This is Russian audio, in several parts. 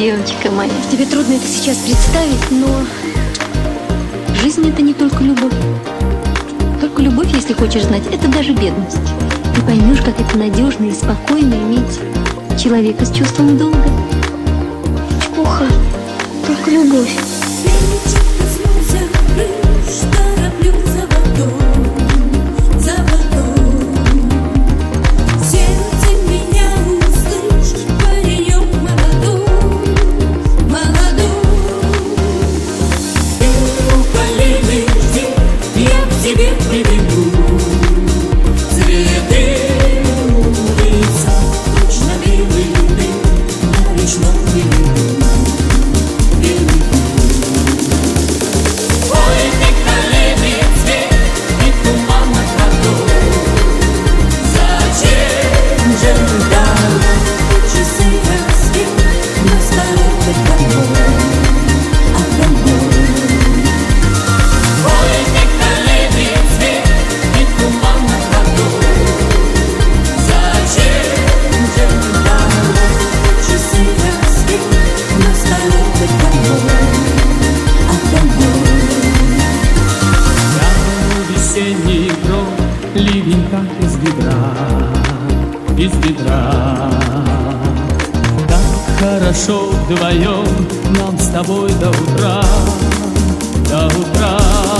девочка моя. Тебе трудно это сейчас представить, но жизнь это не только любовь. Только любовь, если хочешь знать, это даже бедность. Ты поймешь, как это надежно и спокойно иметь человека с чувством долга. Плохо, только любовь. из бедра. Так хорошо вдвоем нам с тобой до утра, до утра.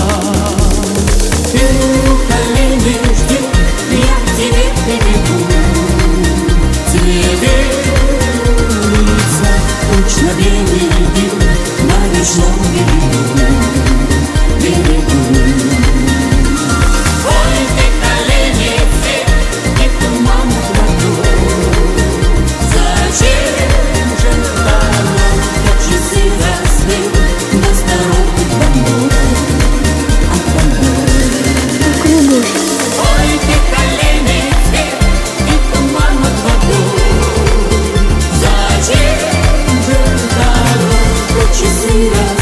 mentiras